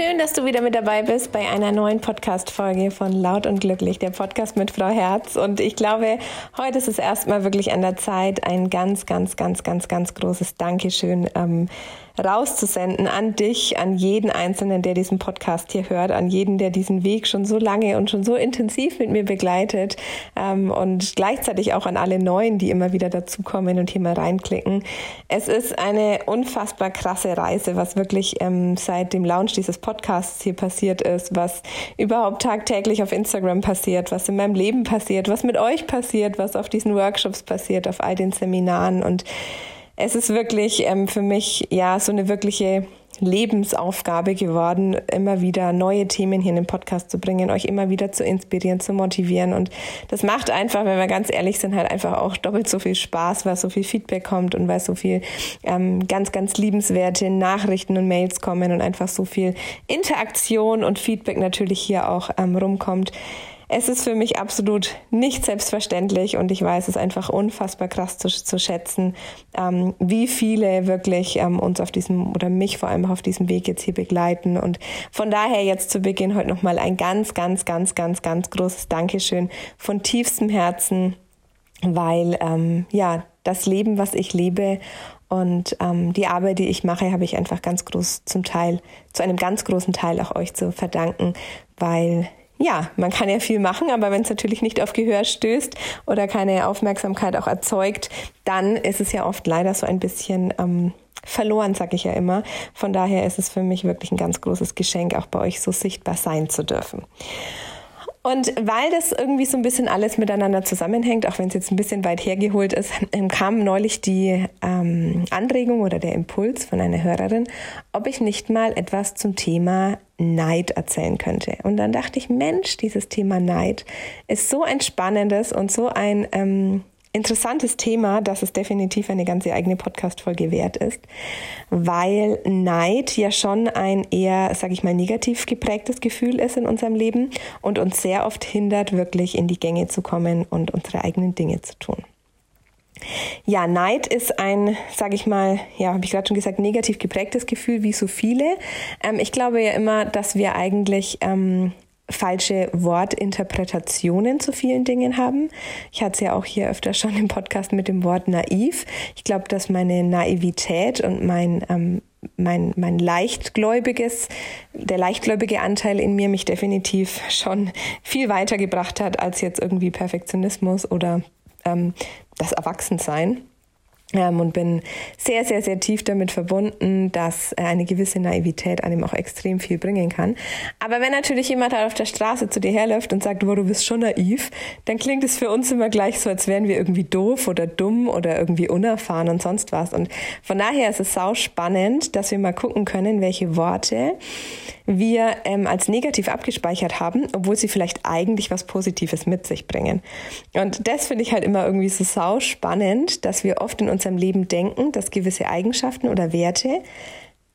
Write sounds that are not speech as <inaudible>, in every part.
Schön, dass du wieder mit dabei bist bei einer neuen Podcast-Folge von Laut und Glücklich, der Podcast mit Frau Herz. Und ich glaube, heute ist es erstmal wirklich an der Zeit, ein ganz, ganz, ganz, ganz, ganz großes Dankeschön ähm, rauszusenden an dich, an jeden Einzelnen, der diesen Podcast hier hört, an jeden, der diesen Weg schon so lange und schon so intensiv mit mir begleitet ähm, und gleichzeitig auch an alle Neuen, die immer wieder dazukommen und hier mal reinklicken. Es ist eine unfassbar krasse Reise, was wirklich ähm, seit dem Launch dieses Podcasts hier passiert ist, was überhaupt tagtäglich auf Instagram passiert, was in meinem Leben passiert, was mit euch passiert, was auf diesen Workshops passiert, auf all den Seminaren und es ist wirklich ähm, für mich ja so eine wirkliche Lebensaufgabe geworden, immer wieder neue Themen hier in den Podcast zu bringen, euch immer wieder zu inspirieren, zu motivieren. Und das macht einfach, wenn wir ganz ehrlich sind, halt einfach auch doppelt so viel Spaß, weil so viel Feedback kommt und weil so viel ähm, ganz, ganz liebenswerte Nachrichten und Mails kommen und einfach so viel Interaktion und Feedback natürlich hier auch ähm, rumkommt. Es ist für mich absolut nicht selbstverständlich und ich weiß es einfach unfassbar krass zu, zu schätzen, ähm, wie viele wirklich ähm, uns auf diesem oder mich vor allem auf diesem Weg jetzt hier begleiten. Und von daher jetzt zu Beginn heute nochmal ein ganz, ganz, ganz, ganz, ganz großes Dankeschön von tiefstem Herzen, weil ähm, ja, das Leben, was ich lebe und ähm, die Arbeit, die ich mache, habe ich einfach ganz groß zum Teil, zu einem ganz großen Teil auch euch zu verdanken, weil ja, man kann ja viel machen, aber wenn es natürlich nicht auf Gehör stößt oder keine Aufmerksamkeit auch erzeugt, dann ist es ja oft leider so ein bisschen ähm, verloren, sag ich ja immer. Von daher ist es für mich wirklich ein ganz großes Geschenk, auch bei euch so sichtbar sein zu dürfen. Und weil das irgendwie so ein bisschen alles miteinander zusammenhängt, auch wenn es jetzt ein bisschen weit hergeholt ist, ähm, kam neulich die ähm, Anregung oder der Impuls von einer Hörerin, ob ich nicht mal etwas zum Thema Neid erzählen könnte. Und dann dachte ich, Mensch, dieses Thema Neid ist so ein spannendes und so ein ähm, interessantes Thema, dass es definitiv eine ganze eigene Podcast-Folge wert ist, weil Neid ja schon ein eher, sag ich mal, negativ geprägtes Gefühl ist in unserem Leben und uns sehr oft hindert, wirklich in die Gänge zu kommen und unsere eigenen Dinge zu tun. Ja, Neid ist ein, sage ich mal, ja, habe ich gerade schon gesagt, negativ geprägtes Gefühl, wie so viele. Ähm, ich glaube ja immer, dass wir eigentlich ähm, falsche Wortinterpretationen zu vielen Dingen haben. Ich hatte es ja auch hier öfter schon im Podcast mit dem Wort naiv. Ich glaube, dass meine Naivität und mein ähm, mein, mein leichtgläubiges, der leichtgläubige Anteil in mir mich definitiv schon viel weitergebracht hat als jetzt irgendwie Perfektionismus oder ähm, das Erwachsensein. Ähm, und bin sehr, sehr, sehr tief damit verbunden, dass eine gewisse Naivität einem auch extrem viel bringen kann. Aber wenn natürlich jemand halt auf der Straße zu dir herläuft und sagt, wo du bist schon naiv, dann klingt es für uns immer gleich so, als wären wir irgendwie doof oder dumm oder irgendwie unerfahren und sonst was. Und von daher ist es sau spannend, dass wir mal gucken können, welche Worte wir ähm, als negativ abgespeichert haben, obwohl sie vielleicht eigentlich was Positives mit sich bringen. Und das finde ich halt immer irgendwie so sau spannend, dass wir oft in unserem Leben denken, dass gewisse Eigenschaften oder Werte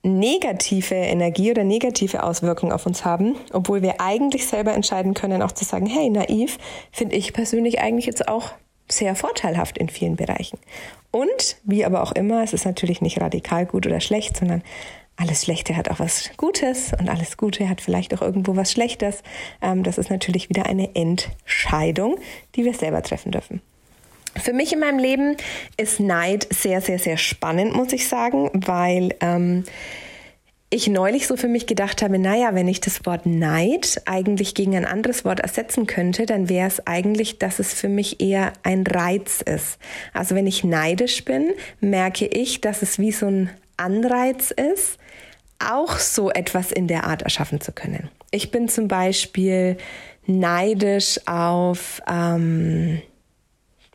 negative Energie oder negative Auswirkungen auf uns haben, obwohl wir eigentlich selber entscheiden können, auch zu sagen, hey, naiv finde ich persönlich eigentlich jetzt auch sehr vorteilhaft in vielen Bereichen. Und wie aber auch immer, es ist natürlich nicht radikal gut oder schlecht, sondern alles Schlechte hat auch was Gutes und alles Gute hat vielleicht auch irgendwo was Schlechtes. Ähm, das ist natürlich wieder eine Entscheidung, die wir selber treffen dürfen. Für mich in meinem Leben ist Neid sehr, sehr, sehr spannend, muss ich sagen, weil ähm, ich neulich so für mich gedacht habe, naja, wenn ich das Wort Neid eigentlich gegen ein anderes Wort ersetzen könnte, dann wäre es eigentlich, dass es für mich eher ein Reiz ist. Also wenn ich neidisch bin, merke ich, dass es wie so ein Anreiz ist, auch so etwas in der Art erschaffen zu können. Ich bin zum Beispiel neidisch auf, ähm,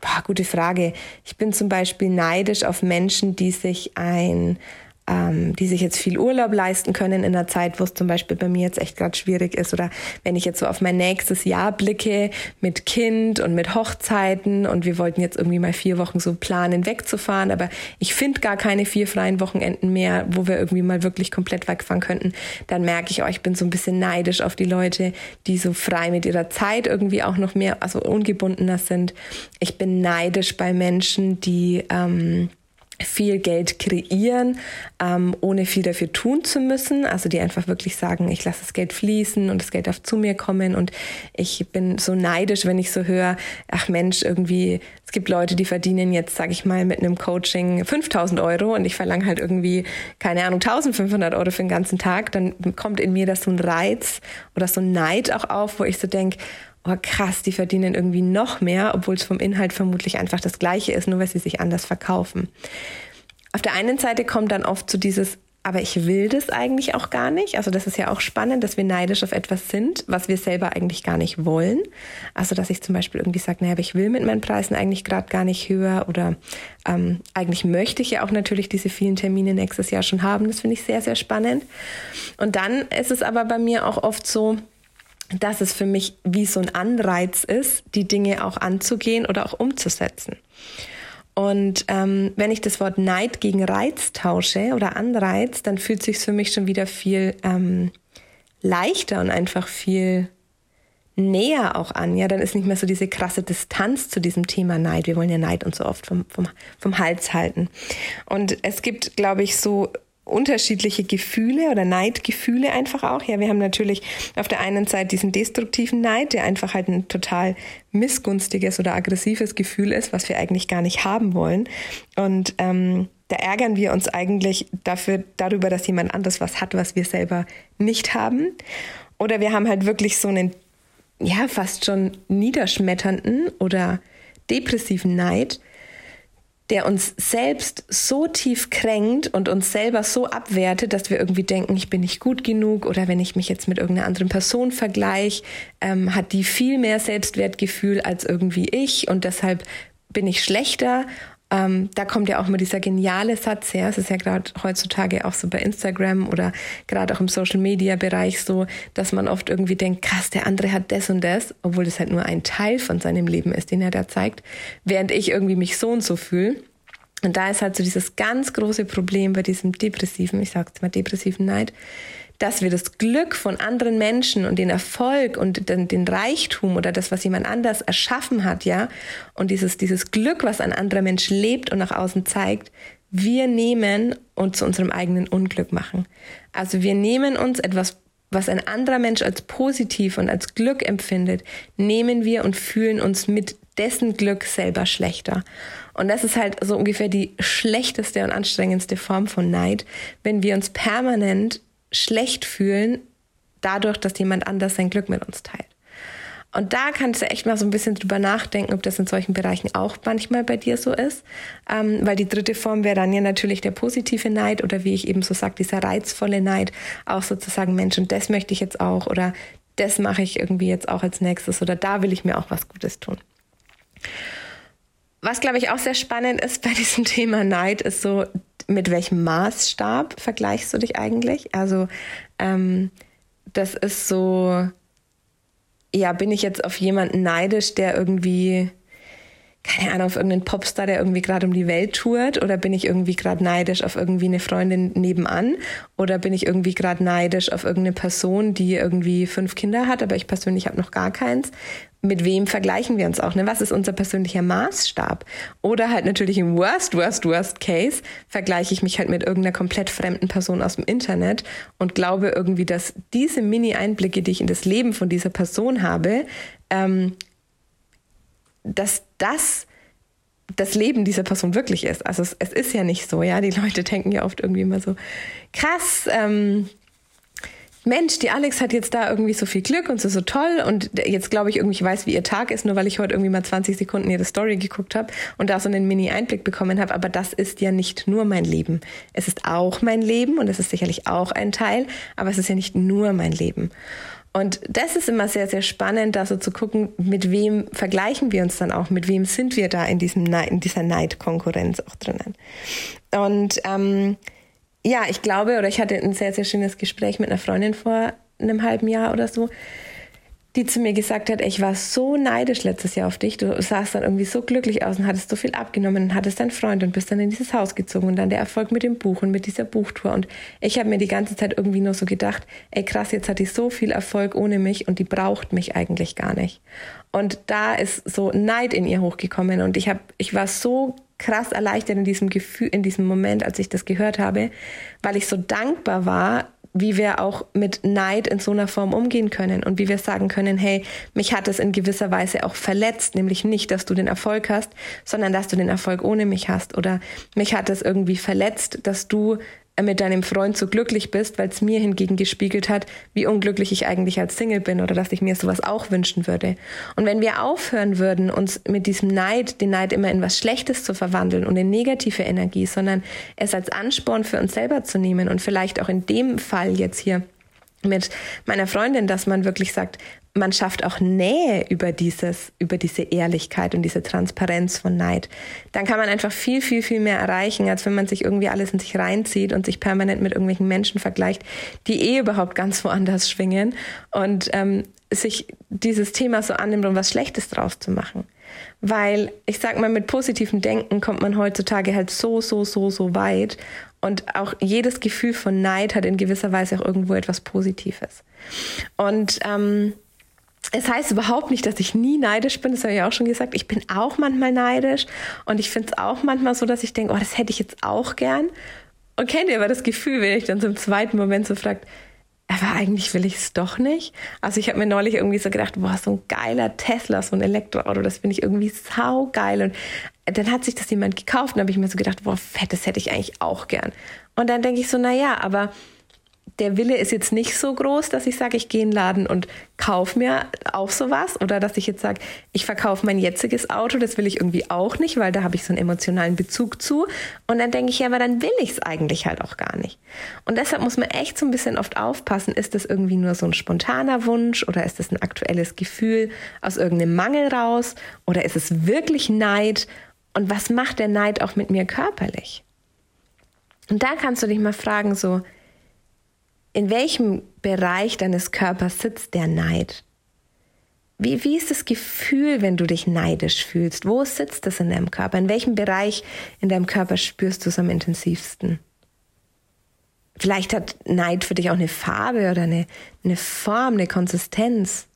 boah, gute Frage. Ich bin zum Beispiel neidisch auf Menschen, die sich ein ähm, die sich jetzt viel Urlaub leisten können in einer Zeit, wo es zum Beispiel bei mir jetzt echt gerade schwierig ist. Oder wenn ich jetzt so auf mein nächstes Jahr blicke mit Kind und mit Hochzeiten und wir wollten jetzt irgendwie mal vier Wochen so planen, wegzufahren, aber ich finde gar keine vier freien Wochenenden mehr, wo wir irgendwie mal wirklich komplett wegfahren könnten, dann merke ich, oh, ich bin so ein bisschen neidisch auf die Leute, die so frei mit ihrer Zeit irgendwie auch noch mehr, also ungebundener sind. Ich bin neidisch bei Menschen, die ähm, viel Geld kreieren, ähm, ohne viel dafür tun zu müssen. Also die einfach wirklich sagen, ich lasse das Geld fließen und das Geld darf zu mir kommen. Und ich bin so neidisch, wenn ich so höre, ach Mensch, irgendwie, es gibt Leute, die verdienen jetzt, sage ich mal, mit einem Coaching 5000 Euro und ich verlange halt irgendwie, keine Ahnung, 1500 Euro für den ganzen Tag. Dann kommt in mir das so ein Reiz oder so ein Neid auch auf, wo ich so denke, oh krass, die verdienen irgendwie noch mehr, obwohl es vom Inhalt vermutlich einfach das gleiche ist, nur weil sie sich anders verkaufen. Auf der einen Seite kommt dann oft so dieses, aber ich will das eigentlich auch gar nicht. Also das ist ja auch spannend, dass wir neidisch auf etwas sind, was wir selber eigentlich gar nicht wollen. Also dass ich zum Beispiel irgendwie sage, naja, aber ich will mit meinen Preisen eigentlich gerade gar nicht höher oder ähm, eigentlich möchte ich ja auch natürlich diese vielen Termine nächstes Jahr schon haben. Das finde ich sehr, sehr spannend. Und dann ist es aber bei mir auch oft so, dass es für mich wie so ein Anreiz ist, die Dinge auch anzugehen oder auch umzusetzen. Und ähm, wenn ich das Wort Neid gegen Reiz tausche oder Anreiz, dann fühlt sich für mich schon wieder viel ähm, leichter und einfach viel näher auch an. Ja, dann ist nicht mehr so diese krasse Distanz zu diesem Thema Neid. Wir wollen ja Neid und so oft vom, vom, vom Hals halten. Und es gibt, glaube ich, so unterschiedliche Gefühle oder Neidgefühle einfach auch. Ja, wir haben natürlich auf der einen Seite diesen destruktiven Neid, der einfach halt ein total missgunstiges oder aggressives Gefühl ist, was wir eigentlich gar nicht haben wollen. Und ähm, da ärgern wir uns eigentlich dafür, darüber, dass jemand anderes was hat, was wir selber nicht haben. Oder wir haben halt wirklich so einen, ja, fast schon niederschmetternden oder depressiven Neid, der uns selbst so tief kränkt und uns selber so abwertet, dass wir irgendwie denken, ich bin nicht gut genug oder wenn ich mich jetzt mit irgendeiner anderen Person vergleiche, ähm, hat die viel mehr Selbstwertgefühl als irgendwie ich und deshalb bin ich schlechter ähm, da kommt ja auch immer dieser geniale Satz her. Es ist ja gerade heutzutage auch so bei Instagram oder gerade auch im Social Media Bereich so, dass man oft irgendwie denkt, krass, der andere hat das und das, obwohl das halt nur ein Teil von seinem Leben ist, den er da zeigt, während ich irgendwie mich so und so fühle. Und da ist halt so dieses ganz große Problem bei diesem depressiven, ich sag's mal depressiven Neid, dass wir das Glück von anderen Menschen und den Erfolg und den, den, Reichtum oder das, was jemand anders erschaffen hat, ja, und dieses, dieses Glück, was ein anderer Mensch lebt und nach außen zeigt, wir nehmen und zu unserem eigenen Unglück machen. Also wir nehmen uns etwas, was ein anderer Mensch als positiv und als Glück empfindet, nehmen wir und fühlen uns mit dessen Glück selber schlechter. Und das ist halt so ungefähr die schlechteste und anstrengendste Form von Neid, wenn wir uns permanent schlecht fühlen, dadurch, dass jemand anders sein Glück mit uns teilt. Und da kannst du echt mal so ein bisschen drüber nachdenken, ob das in solchen Bereichen auch manchmal bei dir so ist. Ähm, weil die dritte Form wäre dann ja natürlich der positive Neid oder wie ich eben so sage, dieser reizvolle Neid. Auch sozusagen, Mensch, und das möchte ich jetzt auch oder das mache ich irgendwie jetzt auch als nächstes oder da will ich mir auch was Gutes tun. Was, glaube ich, auch sehr spannend ist bei diesem <laughs> Thema Neid, ist so mit welchem Maßstab vergleichst du dich eigentlich? Also ähm, das ist so, ja, bin ich jetzt auf jemanden neidisch, der irgendwie, keine Ahnung, auf irgendeinen Popstar, der irgendwie gerade um die Welt tourt? Oder bin ich irgendwie gerade neidisch auf irgendwie eine Freundin nebenan? Oder bin ich irgendwie gerade neidisch auf irgendeine Person, die irgendwie fünf Kinder hat, aber ich persönlich habe noch gar keins? Mit wem vergleichen wir uns auch? Ne? Was ist unser persönlicher Maßstab? Oder halt natürlich im Worst, Worst, Worst Case vergleiche ich mich halt mit irgendeiner komplett fremden Person aus dem Internet und glaube irgendwie, dass diese Mini-Einblicke, die ich in das Leben von dieser Person habe, ähm, dass das das Leben dieser Person wirklich ist. Also es, es, ist ja nicht so, ja. Die Leute denken ja oft irgendwie immer so, krass, ähm, Mensch, die Alex hat jetzt da irgendwie so viel Glück und so so toll und jetzt glaube ich irgendwie ich weiß, wie ihr Tag ist, nur weil ich heute irgendwie mal 20 Sekunden ihre Story geguckt habe und da so einen Mini-Einblick bekommen habe. Aber das ist ja nicht nur mein Leben. Es ist auch mein Leben und es ist sicherlich auch ein Teil, aber es ist ja nicht nur mein Leben. Und das ist immer sehr, sehr spannend, da so zu gucken, mit wem vergleichen wir uns dann auch, mit wem sind wir da in, diesem Neid, in dieser Neidkonkurrenz auch drinnen. Und ähm, ja, ich glaube, oder ich hatte ein sehr, sehr schönes Gespräch mit einer Freundin vor einem halben Jahr oder so, die zu mir gesagt hat, ich war so neidisch letztes Jahr auf dich. Du sahst dann irgendwie so glücklich aus und hattest so viel abgenommen und hattest deinen Freund und bist dann in dieses Haus gezogen und dann der Erfolg mit dem Buch und mit dieser Buchtour. Und ich habe mir die ganze Zeit irgendwie nur so gedacht, ey krass, jetzt hat die so viel Erfolg ohne mich und die braucht mich eigentlich gar nicht. Und da ist so Neid in ihr hochgekommen und ich habe, ich war so krass erleichtert in diesem Gefühl, in diesem Moment, als ich das gehört habe, weil ich so dankbar war, wie wir auch mit Neid in so einer Form umgehen können und wie wir sagen können, hey, mich hat es in gewisser Weise auch verletzt, nämlich nicht, dass du den Erfolg hast, sondern dass du den Erfolg ohne mich hast oder mich hat es irgendwie verletzt, dass du mit deinem Freund so glücklich bist, weil es mir hingegen gespiegelt hat, wie unglücklich ich eigentlich als Single bin oder dass ich mir sowas auch wünschen würde. Und wenn wir aufhören würden, uns mit diesem Neid, den Neid immer in was Schlechtes zu verwandeln und in negative Energie, sondern es als Ansporn für uns selber zu nehmen und vielleicht auch in dem Fall jetzt hier mit meiner Freundin, dass man wirklich sagt, man schafft auch Nähe über dieses, über diese Ehrlichkeit und diese Transparenz von Neid. Dann kann man einfach viel, viel, viel mehr erreichen, als wenn man sich irgendwie alles in sich reinzieht und sich permanent mit irgendwelchen Menschen vergleicht, die eh überhaupt ganz woanders schwingen und ähm, sich dieses Thema so annimmt, um was Schlechtes draus zu machen. Weil ich sag mal, mit positivem Denken kommt man heutzutage halt so, so, so, so weit. Und auch jedes Gefühl von Neid hat in gewisser Weise auch irgendwo etwas Positives. Und ähm, es heißt überhaupt nicht, dass ich nie neidisch bin, das habe ich auch schon gesagt. Ich bin auch manchmal neidisch und ich finde es auch manchmal so, dass ich denke, oh, das hätte ich jetzt auch gern. Und kennt ihr aber das Gefühl, wenn ich dann so im zweiten Moment so fragt, aber eigentlich will ich es doch nicht. Also ich habe mir neulich irgendwie so gedacht, boah, so ein geiler Tesla, so ein Elektroauto, das finde ich irgendwie saugeil. Und dann hat sich das jemand gekauft und habe ich mir so gedacht, boah, fett, das hätte ich eigentlich auch gern. Und dann denke ich so, na ja, aber der Wille ist jetzt nicht so groß, dass ich sage, ich gehe in den Laden und kaufe mir auch sowas oder dass ich jetzt sage, ich verkaufe mein jetziges Auto, das will ich irgendwie auch nicht, weil da habe ich so einen emotionalen Bezug zu. Und dann denke ich, ja, aber dann will ich es eigentlich halt auch gar nicht. Und deshalb muss man echt so ein bisschen oft aufpassen, ist das irgendwie nur so ein spontaner Wunsch oder ist das ein aktuelles Gefühl aus irgendeinem Mangel raus oder ist es wirklich Neid? Und was macht der Neid auch mit mir körperlich? Und da kannst du dich mal fragen, so, in welchem Bereich deines Körpers sitzt der Neid? Wie, wie ist das Gefühl, wenn du dich neidisch fühlst? Wo sitzt das in deinem Körper? In welchem Bereich in deinem Körper spürst du es am intensivsten? Vielleicht hat Neid für dich auch eine Farbe oder eine, eine Form, eine Konsistenz.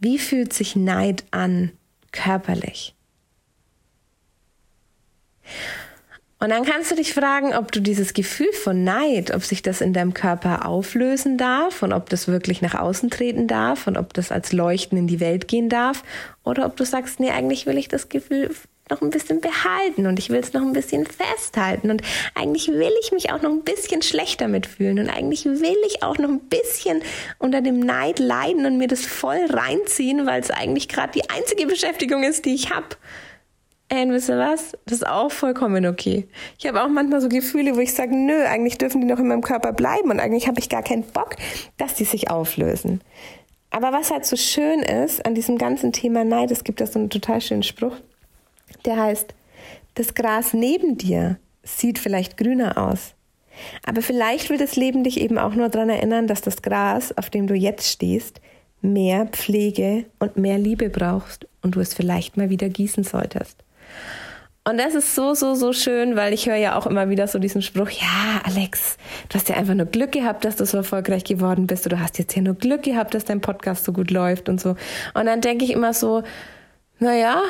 Wie fühlt sich Neid an körperlich? Und dann kannst du dich fragen, ob du dieses Gefühl von Neid, ob sich das in deinem Körper auflösen darf und ob das wirklich nach außen treten darf und ob das als Leuchten in die Welt gehen darf oder ob du sagst, nee, eigentlich will ich das Gefühl noch ein bisschen behalten und ich will es noch ein bisschen festhalten und eigentlich will ich mich auch noch ein bisschen schlechter mitfühlen und eigentlich will ich auch noch ein bisschen unter dem Neid leiden und mir das voll reinziehen, weil es eigentlich gerade die einzige Beschäftigung ist, die ich habe. Ey, wisst ihr was? Das ist auch vollkommen okay. Ich habe auch manchmal so Gefühle, wo ich sage, nö, eigentlich dürfen die noch in meinem Körper bleiben und eigentlich habe ich gar keinen Bock, dass die sich auflösen. Aber was halt so schön ist an diesem ganzen Thema Neid, es gibt da so einen total schönen Spruch, der heißt, das Gras neben dir sieht vielleicht grüner aus. Aber vielleicht will das Leben dich eben auch nur daran erinnern, dass das Gras, auf dem du jetzt stehst, mehr Pflege und mehr Liebe brauchst und du es vielleicht mal wieder gießen solltest. Und das ist so, so, so schön, weil ich höre ja auch immer wieder so diesen Spruch, ja, Alex, du hast ja einfach nur Glück gehabt, dass du so erfolgreich geworden bist, du hast jetzt ja nur Glück gehabt, dass dein Podcast so gut läuft und so. Und dann denke ich immer so, naja,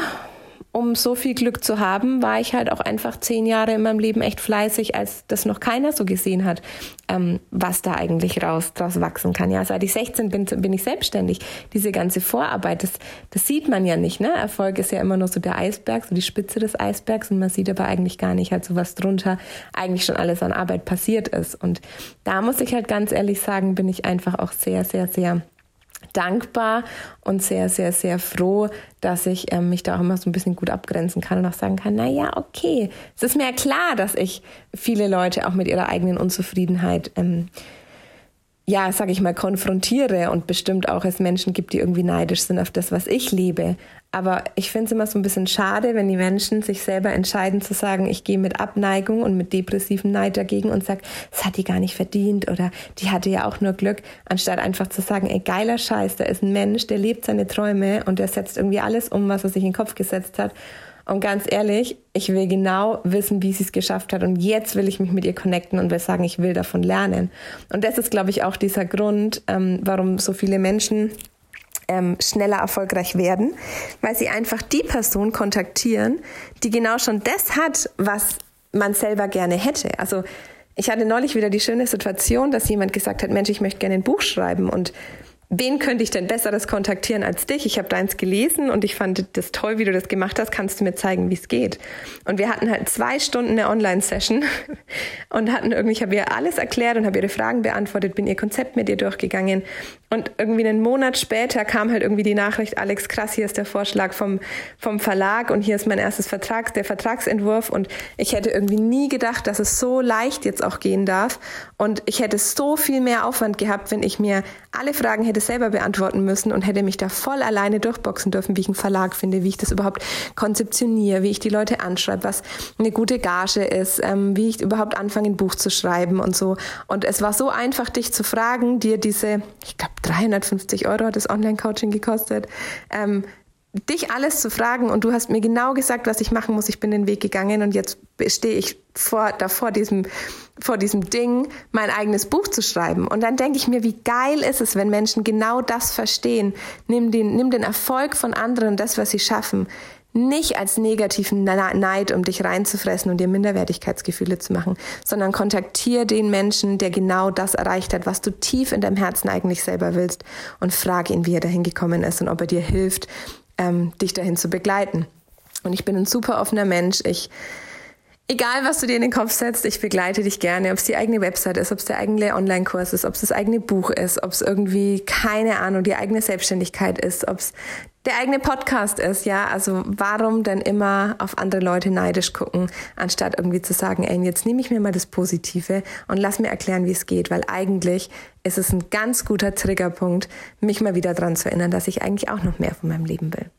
um so viel Glück zu haben, war ich halt auch einfach zehn Jahre in meinem Leben echt fleißig, als das noch keiner so gesehen hat, ähm, was da eigentlich raus draus wachsen kann. Ja, seit ich 16 bin, bin ich selbstständig. Diese ganze Vorarbeit, das, das sieht man ja nicht. Ne? Erfolg ist ja immer nur so der Eisberg, so die Spitze des Eisbergs und man sieht aber eigentlich gar nicht halt so was drunter eigentlich schon alles an Arbeit passiert ist. Und da muss ich halt ganz ehrlich sagen, bin ich einfach auch sehr, sehr, sehr dankbar und sehr, sehr, sehr froh, dass ich ähm, mich da auch immer so ein bisschen gut abgrenzen kann und auch sagen kann, na ja, okay, es ist mir ja klar, dass ich viele Leute auch mit ihrer eigenen Unzufriedenheit ähm, ja, sag ich mal, konfrontiere und bestimmt auch es Menschen gibt, die irgendwie neidisch sind auf das, was ich lebe. Aber ich finde es immer so ein bisschen schade, wenn die Menschen sich selber entscheiden zu sagen, ich gehe mit Abneigung und mit depressivem Neid dagegen und sag, das hat die gar nicht verdient oder die hatte ja auch nur Glück, anstatt einfach zu sagen, ey, geiler Scheiß, da ist ein Mensch, der lebt seine Träume und der setzt irgendwie alles um, was er sich in den Kopf gesetzt hat. Und ganz ehrlich, ich will genau wissen, wie sie es geschafft hat. Und jetzt will ich mich mit ihr connecten und will sagen, ich will davon lernen. Und das ist, glaube ich, auch dieser Grund, ähm, warum so viele Menschen ähm, schneller erfolgreich werden, weil sie einfach die Person kontaktieren, die genau schon das hat, was man selber gerne hätte. Also ich hatte neulich wieder die schöne Situation, dass jemand gesagt hat, Mensch, ich möchte gerne ein Buch schreiben und wen könnte ich denn besseres kontaktieren als dich? Ich habe deins gelesen und ich fand das toll, wie du das gemacht hast. Kannst du mir zeigen, wie es geht? Und wir hatten halt zwei Stunden eine Online-Session <laughs> und hatten irgendwie, ich habe ihr alles erklärt und habe ihre Fragen beantwortet, bin ihr Konzept mit ihr durchgegangen. Und irgendwie einen Monat später kam halt irgendwie die Nachricht, Alex, krass, hier ist der Vorschlag vom, vom Verlag und hier ist mein erstes Vertrag, der Vertragsentwurf. Und ich hätte irgendwie nie gedacht, dass es so leicht jetzt auch gehen darf. Und ich hätte so viel mehr Aufwand gehabt, wenn ich mir alle Fragen hätte selber beantworten müssen und hätte mich da voll alleine durchboxen dürfen, wie ich einen Verlag finde, wie ich das überhaupt konzeptioniere, wie ich die Leute anschreibe, was eine gute Gage ist, ähm, wie ich überhaupt anfange, ein Buch zu schreiben und so. Und es war so einfach, dich zu fragen, dir diese, ich glaube, 350 Euro hat das Online-Coaching gekostet, ähm, dich alles zu fragen und du hast mir genau gesagt, was ich machen muss. Ich bin den Weg gegangen und jetzt stehe ich vor, da vor diesem, vor diesem Ding, mein eigenes Buch zu schreiben. Und dann denke ich mir, wie geil ist es, wenn Menschen genau das verstehen. Nimm den, nimm den Erfolg von anderen, das, was sie schaffen, nicht als negativen Neid, um dich reinzufressen und dir Minderwertigkeitsgefühle zu machen, sondern kontaktier den Menschen, der genau das erreicht hat, was du tief in deinem Herzen eigentlich selber willst und frag ihn, wie er dahin gekommen ist und ob er dir hilft, ähm, dich dahin zu begleiten. Und ich bin ein super offener Mensch. Ich Egal, was du dir in den Kopf setzt, ich begleite dich gerne, ob es die eigene Website ist, ob es der eigene Online-Kurs ist, ob es das eigene Buch ist, ob es irgendwie, keine Ahnung, die eigene Selbstständigkeit ist, ob es der eigene Podcast ist, ja. Also warum denn immer auf andere Leute neidisch gucken, anstatt irgendwie zu sagen, ey, jetzt nehme ich mir mal das Positive und lass mir erklären, wie es geht, weil eigentlich ist es ein ganz guter Triggerpunkt, mich mal wieder daran zu erinnern, dass ich eigentlich auch noch mehr von meinem Leben will.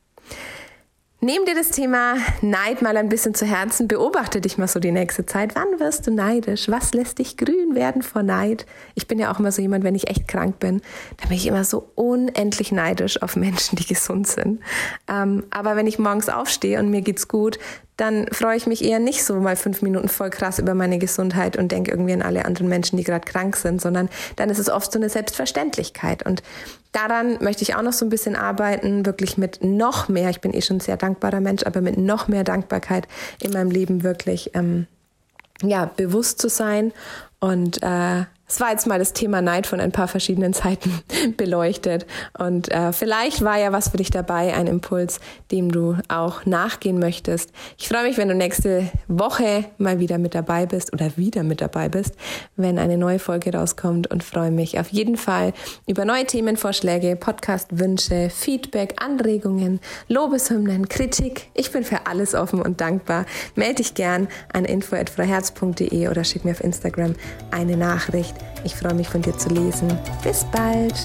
Nehm dir das Thema Neid mal ein bisschen zu Herzen, beobachte dich mal so die nächste Zeit. Wann wirst du neidisch? Was lässt dich grün werden vor Neid? Ich bin ja auch immer so jemand, wenn ich echt krank bin, dann bin ich immer so unendlich neidisch auf Menschen, die gesund sind. Ähm, aber wenn ich morgens aufstehe und mir geht's gut, dann freue ich mich eher nicht so mal fünf Minuten voll krass über meine Gesundheit und denke irgendwie an alle anderen Menschen, die gerade krank sind, sondern dann ist es oft so eine Selbstverständlichkeit. Und daran möchte ich auch noch so ein bisschen arbeiten, wirklich mit noch mehr, ich bin eh schon ein sehr dankbarer Mensch, aber mit noch mehr Dankbarkeit in meinem Leben wirklich ähm, ja, bewusst zu sein und äh, es war jetzt mal das Thema Neid von ein paar verschiedenen Seiten <laughs> beleuchtet. Und äh, vielleicht war ja was für dich dabei, ein Impuls, dem du auch nachgehen möchtest. Ich freue mich, wenn du nächste Woche mal wieder mit dabei bist oder wieder mit dabei bist, wenn eine neue Folge rauskommt und freue mich auf jeden Fall über neue Themenvorschläge, Podcast-Wünsche, Feedback, Anregungen, Lobeshymnen, Kritik. Ich bin für alles offen und dankbar. Melde dich gern an info.freiherz.de oder schick mir auf Instagram eine Nachricht. Ich freue mich von dir zu lesen. Bis bald.